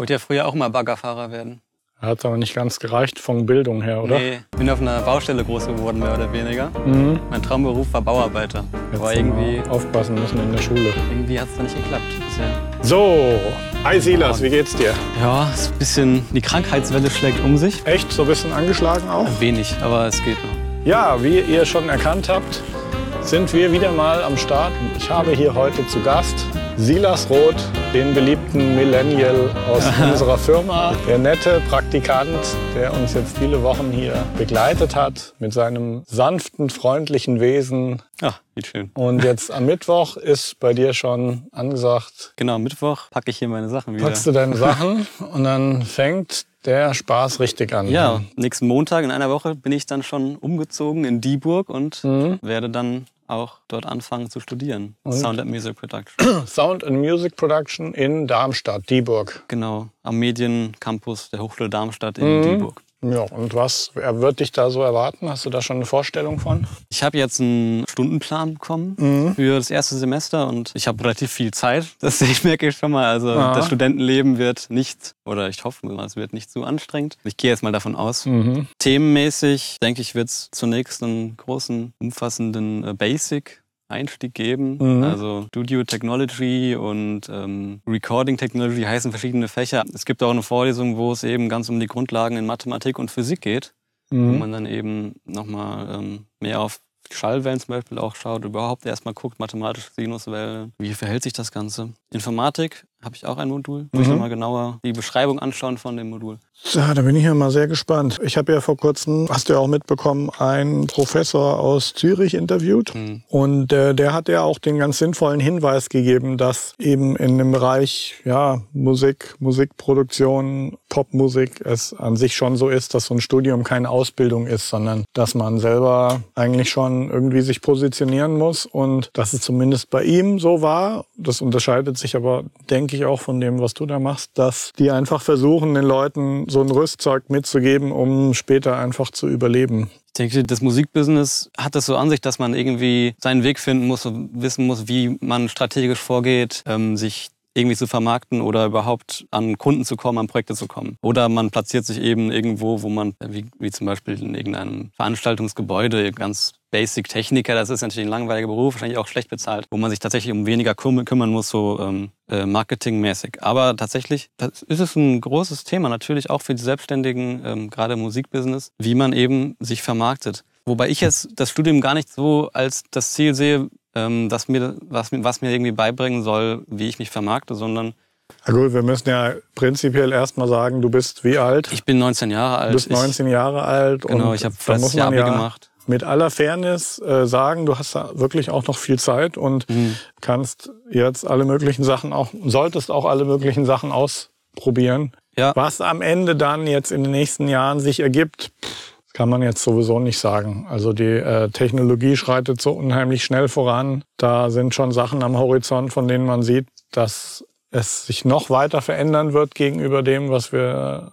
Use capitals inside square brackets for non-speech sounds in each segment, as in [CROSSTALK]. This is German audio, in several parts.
Wollte ja früher auch mal Baggerfahrer werden. Hat aber nicht ganz gereicht von Bildung her, oder? Nee, ich bin auf einer Baustelle groß geworden, mehr oder weniger. Mhm. Mein Traumberuf war Bauarbeiter. Jetzt Aber irgendwie, aufpassen müssen in der Schule. irgendwie hat es da nicht geklappt bisher. So, hi Silas, wie geht's dir? Ja, ist ein bisschen, die Krankheitswelle schlägt um sich. Echt so ein bisschen angeschlagen auch? Wenig, aber es geht noch. Ja, wie ihr schon erkannt habt, sind wir wieder mal am Start. Ich habe hier heute zu Gast Silas Roth, den beliebten Millennial aus [LAUGHS] unserer Firma. Der nette Praktikant, der uns jetzt viele Wochen hier begleitet hat mit seinem sanften, freundlichen Wesen. Ja, wie schön. Und jetzt am Mittwoch ist bei dir schon angesagt, Genau, Mittwoch packe ich hier meine Sachen wieder. packst du deine Sachen und dann fängt der Spaß richtig an. Ja, nächsten Montag in einer Woche bin ich dann schon umgezogen in Dieburg und Mhm. werde dann auch dort anfangen zu studieren. Und? Sound and Music Production. [CLEARS THROAT] Sound and Music Production in Darmstadt, Dieburg. genau, am Mediencampus der Hochschule Darmstadt in Mhm. Dieburg. Ja, und was er wird dich da so erwarten? Hast du da schon eine Vorstellung von? Ich habe jetzt einen Stundenplan bekommen Mhm. für das erste Semester und ich habe relativ viel Zeit. [LAUGHS] Das ich merke ich schon mal. Also Ja. das Studentenleben wird nicht, oder ich hoffe mal, es wird nicht zu anstrengend. Ich gehe jetzt mal davon aus. Mhm. Themenmäßig, denke ich, wird es zunächst einen großen, umfassenden äh, Basic. Einstieg geben. Mhm. Also Studio Technology und ähm, Recording Technology heißen verschiedene Fächer. Es gibt auch eine Vorlesung, wo es eben ganz um die Grundlagen in Mathematik und Physik geht wo Mhm. man dann eben nochmal ähm, mehr auf Schallwellen zum Beispiel auch schaut, überhaupt erstmal guckt, mathematische Sinuswellen, wie verhält sich das Ganze. Informatik habe ich auch ein Modul, ich Mhm. nochmal genauer die Beschreibung anschauen von dem Modul. Ja, da bin ich ja mal sehr gespannt. Ich habe ja vor kurzem, hast du ja auch mitbekommen, einen Professor aus Zürich interviewt. Hm. Und äh, der hat ja auch den ganz sinnvollen Hinweis gegeben, dass eben in dem Bereich ja, Musik, Musikproduktion, Popmusik es an sich schon so ist, dass so ein Studium keine Ausbildung ist, sondern dass man selber eigentlich schon irgendwie sich positionieren muss und dass es zumindest bei ihm so war. Das unterscheidet sich aber, denke ich, auch von dem, was du da machst, dass die einfach versuchen, den Leuten so ein Rüstzeug mitzugeben, um später einfach zu überleben. Ich denke, das Musikbusiness hat das so an sich, dass man irgendwie seinen Weg finden muss und wissen muss, wie man strategisch vorgeht, ähm, sich irgendwie zu vermarkten oder überhaupt an Kunden zu kommen, an Projekte zu kommen. Oder man platziert sich eben irgendwo, wo man, wie, wie zum Beispiel in irgendeinem Veranstaltungsgebäude, ganz Basic Techniker, das ist natürlich ein langweiliger Beruf, wahrscheinlich auch schlecht bezahlt, wo man sich tatsächlich um weniger küm- kümmern muss, so ähm, äh, marketingmäßig. Aber tatsächlich das ist es ein großes Thema, natürlich auch für die Selbstständigen, ähm, gerade im Musikbusiness, wie man eben sich vermarktet. Wobei ich jetzt das Studium gar nicht so als das Ziel sehe, ähm, mir, was, mir- was mir irgendwie beibringen soll, wie ich mich vermarkte, sondern Na gut, wir müssen ja prinzipiell erstmal sagen, du bist wie alt? ich bin 19 Jahre Du alt. bist 19 Jahre alt ich, genau, und ich habe letztes Jahr Abi ja gemacht. mit aller Fairness äh, sagen, du hast da wirklich auch noch viel Zeit und Mhm. kannst jetzt alle möglichen Sachen auch, solltest auch alle möglichen Sachen ausprobieren. Ja. Was am Ende dann jetzt in den nächsten Jahren sich ergibt, kann man jetzt sowieso nicht sagen. Also die äh, Technologie schreitet so unheimlich schnell voran. Da sind schon Sachen am Horizont, von denen man sieht, dass es sich noch weiter verändern wird gegenüber dem, was wir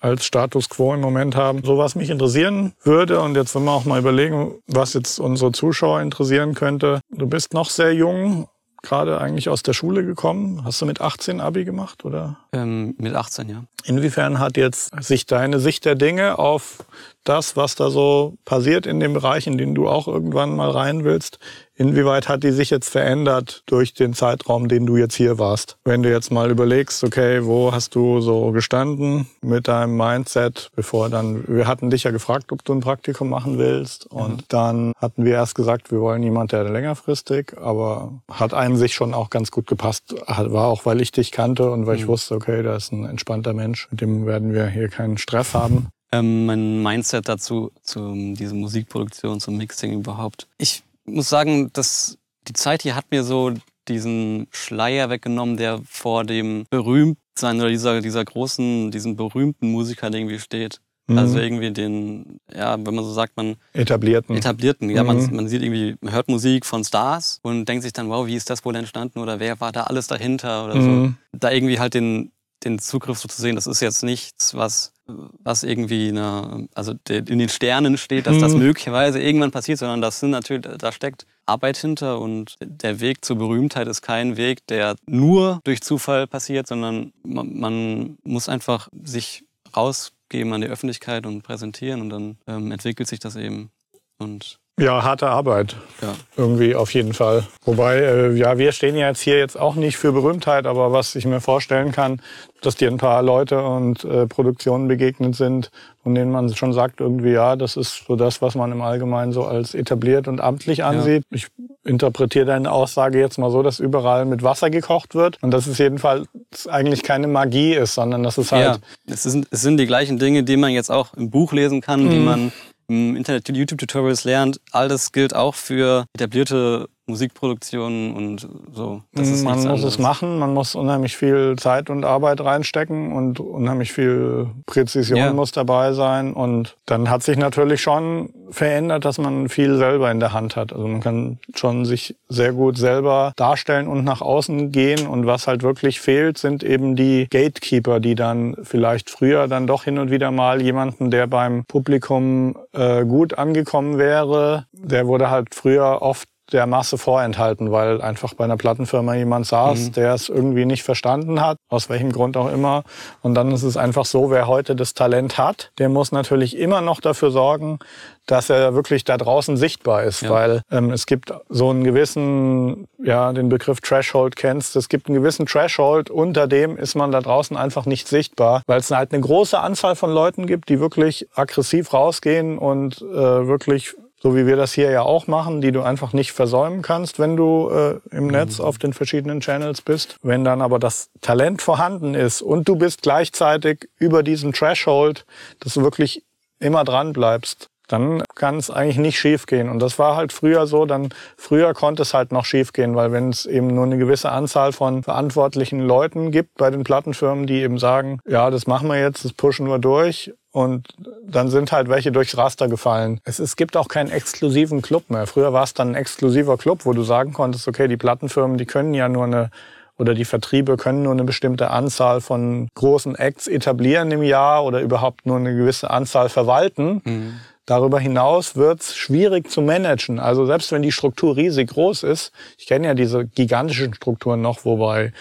als Status quo im Moment haben. So was mich interessieren würde, und jetzt wollen wir auch mal überlegen, was jetzt unsere Zuschauer interessieren könnte. Du bist noch sehr jung, gerade eigentlich aus der Schule gekommen. Hast du mit 18 Abi gemacht, oder? Ähm, mit 18, ja. Inwiefern hat jetzt sich deine Sicht der Dinge auf das, was da so passiert in dem Bereich, in den du auch irgendwann mal rein willst, inwieweit hat die sich jetzt verändert durch den Zeitraum, den du jetzt hier warst? Wenn du jetzt mal überlegst, okay, wo hast du so gestanden mit deinem Mindset, bevor dann, wir hatten dich ja gefragt, ob du ein Praktikum machen willst und dann hatten wir erst gesagt, wir wollen jemand, der längerfristig, aber hat einem sich schon auch ganz gut gepasst. War auch, weil ich dich kannte und weil ich wusste, okay, da ist ein entspannter Mensch, mit dem werden wir hier keinen Stress haben. Ähm, mein Mindset dazu, zu dieser Musikproduktion, zum Mixing überhaupt. Ich muss sagen, dass die Zeit hier hat mir so diesen Schleier weggenommen, der vor dem Berühmtsein oder dieser, dieser großen, diesem berühmten Musiker irgendwie steht. Mhm. Also irgendwie den, ja, wenn man so sagt, man Etablierten. etablierten. Ja, Mhm. man, man sieht irgendwie, man hört Musik von Stars und denkt sich dann, wow, wie ist das wohl entstanden oder wer war da alles dahinter oder Mhm. so. Da irgendwie halt den den Zugriff so zu sehen, das ist jetzt nichts, was, was irgendwie eine, also in den Sternen steht, dass das [LAUGHS] möglicherweise irgendwann passiert, sondern das sind natürlich, da steckt Arbeit hinter und der Weg zur Berühmtheit ist kein Weg, der nur durch Zufall passiert, sondern man, man muss einfach sich rausgeben an die Öffentlichkeit und präsentieren und dann ähm, entwickelt sich das eben. Und ja, harte Arbeit. Ja. Irgendwie auf jeden Fall. Wobei, äh, ja, wir stehen ja jetzt hier jetzt auch nicht für Berühmtheit, aber was ich mir vorstellen kann, dass dir ein paar Leute und äh, Produktionen begegnet sind, von denen man schon sagt, irgendwie, ja, das ist so das, was man im Allgemeinen so als etabliert und amtlich ansieht. Ja. Ich interpretiere deine Aussage jetzt mal so, dass überall mit Wasser gekocht wird und dass es jedenfalls eigentlich keine Magie ist, sondern dass es halt... Ja, es sind, es sind die gleichen Dinge, die man jetzt auch im Buch lesen kann, mhm. die man im Internet YouTube-Tutorials lernt, all das gilt auch für etablierte Musikproduktionen und so. Das ist man muss es machen, man muss unheimlich viel Zeit und Arbeit reinstecken und unheimlich viel Präzision ja. muss dabei sein. Und dann hat sich natürlich schon verändert, dass man viel selber in der Hand hat. Also man kann schon sich sehr gut selber darstellen und nach außen gehen. Und was halt wirklich fehlt, sind eben die Gatekeeper, die dann vielleicht früher dann doch hin und wieder mal jemanden, der beim Publikum äh, gut angekommen wäre, der wurde halt früher oft der Masse vorenthalten, weil einfach bei einer Plattenfirma jemand saß, mhm. der es irgendwie nicht verstanden hat, aus welchem Grund auch immer. Und dann ist es einfach so, wer heute das Talent hat, der muss natürlich immer noch dafür sorgen, dass er wirklich da draußen sichtbar ist, ja. weil ähm, es gibt so einen gewissen, ja, den Begriff Threshold kennst, es gibt einen gewissen Threshold, unter dem ist man da draußen einfach nicht sichtbar, weil es halt eine große Anzahl von Leuten gibt, die wirklich aggressiv rausgehen und äh, wirklich so wie wir das hier ja auch machen, die du einfach nicht versäumen kannst, wenn du äh, im Netz mhm. auf den verschiedenen Channels bist. Wenn dann aber das Talent vorhanden ist und du bist gleichzeitig über diesen Threshold, dass du wirklich immer dran bleibst, dann kann es eigentlich nicht schiefgehen. Und das war halt früher so, dann früher konnte es halt noch schiefgehen, weil wenn es eben nur eine gewisse Anzahl von verantwortlichen Leuten gibt bei den Plattenfirmen, die eben sagen, ja, das machen wir jetzt, das pushen wir durch. Und dann sind halt welche durchs Raster gefallen. Es, es gibt auch keinen exklusiven Club mehr. Früher war es dann ein exklusiver Club, wo du sagen konntest, okay, die Plattenfirmen, die können ja nur eine oder die Vertriebe können nur eine bestimmte Anzahl von großen Acts etablieren im Jahr oder überhaupt nur eine gewisse Anzahl verwalten. Mhm. Darüber hinaus wird es schwierig zu managen. Also selbst wenn die Struktur riesig groß ist, ich kenne ja diese gigantischen Strukturen noch, wobei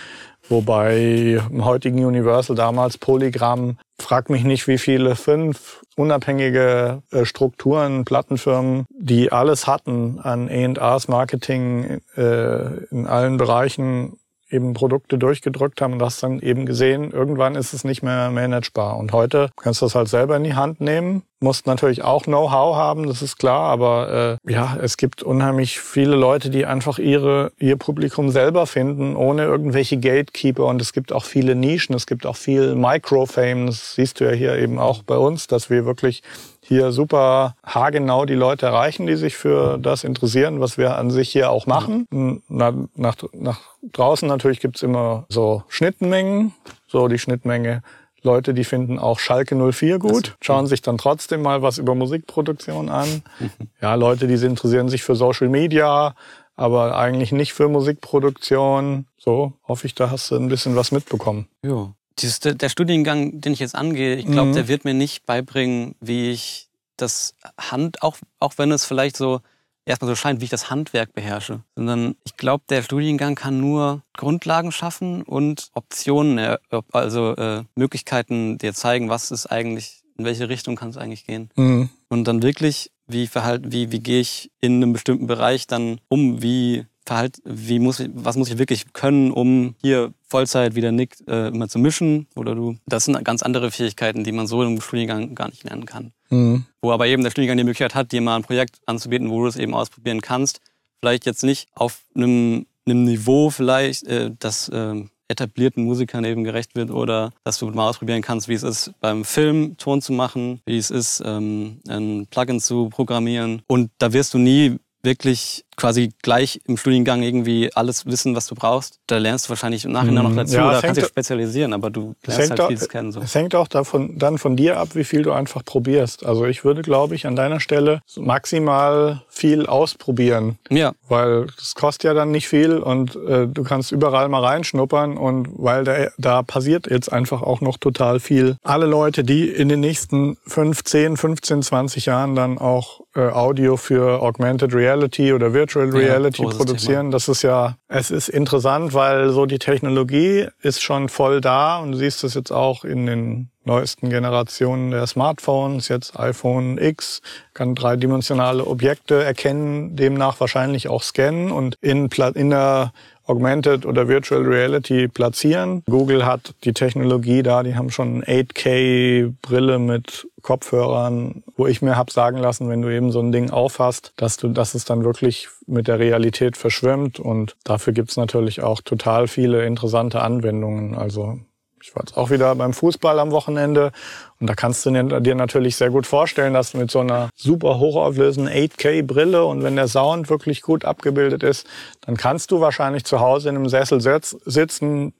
wobei im heutigen Universal damals Polygram, frag mich nicht wie viele, fünf unabhängige äh, Strukturen, Plattenfirmen, die alles hatten an A&Rs Marketing äh, in allen Bereichen eben Produkte durchgedrückt haben und das dann eben gesehen, irgendwann ist es nicht mehr managebar. Und heute kannst du das halt selber in die Hand nehmen, musst natürlich auch Know-how haben, das ist klar, aber äh, ja, es gibt unheimlich viele Leute, die einfach ihre, ihr Publikum selber finden, ohne irgendwelche Gatekeeper und es gibt auch viele Nischen, es gibt auch viel Microfame, das siehst du ja hier eben auch bei uns, dass wir wirklich hier super haargenau die Leute erreichen, die sich für das interessieren, was wir an sich hier auch machen. Na, nach, nach draußen natürlich gibt's immer so Schnittmengen, so die Schnittmenge Leute, die finden auch Schalke 04 gut, schauen sich dann trotzdem mal was über Musikproduktion an. [LAUGHS] Ja, Leute, die interessieren sich für Social Media, aber eigentlich nicht für Musikproduktion. So, hoffe ich, da hast du ein bisschen was mitbekommen. Ja. Dieses, der Studiengang, den ich jetzt angehe, ich glaube, mhm. der wird mir nicht beibringen, wie ich das Hand, auch, auch wenn es vielleicht so erstmal so scheint, wie ich das Handwerk beherrsche, sondern ich glaube, der Studiengang kann nur Grundlagen schaffen und Optionen, also äh, Möglichkeiten dir zeigen, was ist eigentlich, in welche Richtung kann es eigentlich gehen. Mhm. Und dann wirklich, wie verhalten, wie, wie gehe ich in einem bestimmten Bereich dann um, wie Verhalt, wie muss ich, was muss ich wirklich können, um hier Vollzeit wie der Nick äh, immer zu mischen oder du. Das sind ganz andere Fähigkeiten, die man so im Studiengang gar nicht lernen kann. Mhm. Wo aber eben der Studiengang die Möglichkeit hat, dir mal ein Projekt anzubieten, wo du es eben ausprobieren kannst. Vielleicht jetzt nicht auf einem, einem Niveau vielleicht, äh, das äh, etablierten Musikern eben gerecht wird oder dass du mal ausprobieren kannst, wie es ist, beim Film Ton zu machen, wie es ist, ähm, ein Plugin zu programmieren. Und da wirst du nie wirklich quasi gleich im Studiengang irgendwie alles wissen, was du brauchst. Da lernst du wahrscheinlich im Nachhinein noch Mhm. dazu Ja, oder kannst dich spezialisieren, aber du lernst halt auch, vieles kennen. So. es hängt auch davon, dann von dir ab, wie viel du einfach probierst. Also ich würde, glaube ich, an deiner Stelle maximal viel ausprobieren. Ja, Weil es kostet ja dann nicht viel und äh, du kannst überall mal reinschnuppern und weil da, da passiert jetzt einfach auch noch total viel. Alle Leute, die in den nächsten 5, 10, 15, 20 Jahren dann auch äh, Audio für Augmented Reality oder Virtual Ja, Reality großes produzieren, das ist ja, es ist interessant, weil so die Technologie ist schon voll da und du siehst es jetzt auch in den neuesten Generationen der Smartphones, jetzt iPhone X, kann dreidimensionale Objekte erkennen, demnach wahrscheinlich auch scannen und in, in der Augmented oder Virtual Reality platzieren. Google hat die Technologie da, die haben schon 8K-Brille mit Kopfhörern, wo ich mir hab sagen lassen, wenn du eben so ein Ding aufhast, dass du, dass es dann wirklich mit der Realität verschwimmt. Und dafür gibt's natürlich auch total viele interessante Anwendungen. Also ich war jetzt auch wieder beim Fußball am Wochenende und da kannst du dir natürlich sehr gut vorstellen, dass du mit so einer super hochauflösenden 8K-Brille und wenn der Sound wirklich gut abgebildet ist, dann kannst du wahrscheinlich zu Hause in einem Sessel sitz, sitzen,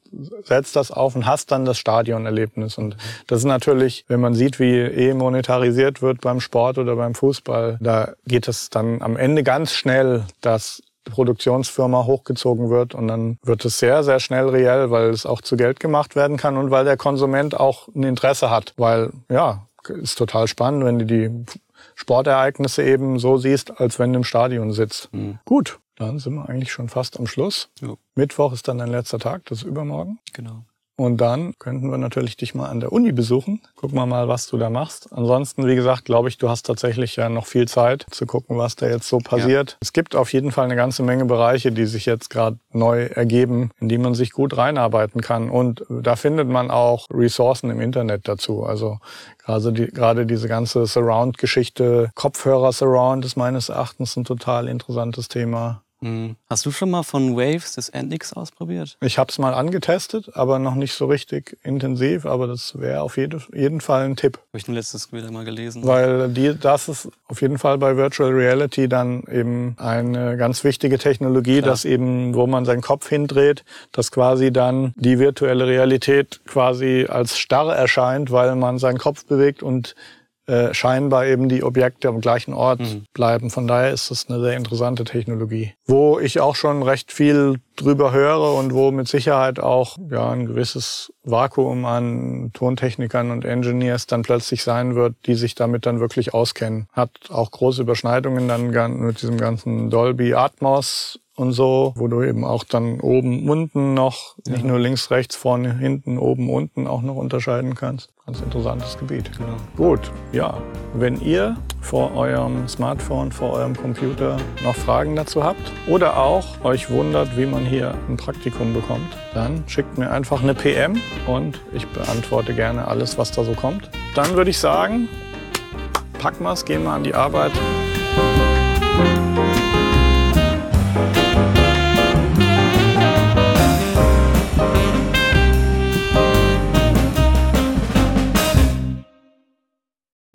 setzt das auf und hast dann das Stadionerlebnis. Und das ist natürlich, wenn man sieht, wie eh monetarisiert wird beim Sport oder beim Fußball, da geht es dann am Ende ganz schnell, dass Produktionsfirma hochgezogen wird und dann wird es sehr, sehr schnell reell, weil es auch zu Geld gemacht werden kann und weil der Konsument auch ein Interesse hat. Weil, ja, ist total spannend, wenn du die Sportereignisse eben so siehst, als wenn du im Stadion sitzt. Gut, dann sind wir eigentlich schon fast am Schluss. Jo. Mittwoch ist dann dein letzter Tag, das ist übermorgen. genau. Und dann könnten wir natürlich dich mal an der Uni besuchen. Gucken wir mal, was du da machst. Ansonsten, wie gesagt, glaube ich, du hast tatsächlich ja noch viel Zeit zu gucken, was da jetzt so passiert. Es gibt auf jeden Fall eine ganze Menge Bereiche, die sich jetzt gerade neu ergeben, in die man sich gut reinarbeiten kann. Und da findet man auch Ressourcen im Internet dazu. Also gerade, die, gerade diese ganze Surround-Geschichte, Kopfhörer-Surround ist meines Erachtens ein total interessantes Thema. Hm. Hast du schon mal von Waves das NX ausprobiert? Ich habe es mal angetestet, aber noch nicht so richtig intensiv. Aber das wäre auf jede, jeden Fall ein Tipp. Habe ich letztes wieder mal gelesen. Weil die, das ist auf jeden Fall bei Virtual Reality dann eben eine ganz wichtige Technologie, Klar. dass eben, wo man seinen Kopf hindreht, dass quasi dann die virtuelle Realität quasi als starr erscheint, weil man seinen Kopf bewegt und äh, scheinbar eben die Objekte am gleichen Ort Mhm. bleiben. Von daher ist es eine sehr interessante Technologie. Wo ich auch schon recht viel drüber höre und wo mit Sicherheit auch ja, ein gewisses Vakuum an Tontechnikern und Engineers dann plötzlich sein wird, die sich damit dann wirklich auskennen. Hat auch große Überschneidungen dann mit diesem ganzen Dolby Atmos und so, wo du eben auch dann oben, unten noch, nicht nur links, rechts, vorne, hinten, oben, unten auch noch unterscheiden kannst. Ganz interessantes Gebiet. Genau. Gut, ja. Wenn ihr vor eurem Smartphone, vor eurem Computer noch Fragen dazu habt oder auch euch wundert, wie man hier ein Praktikum bekommt, dann schickt mir einfach eine PM und ich beantworte gerne alles, was da so kommt. Dann würde ich sagen, packen wir's, gehen wir an die Arbeit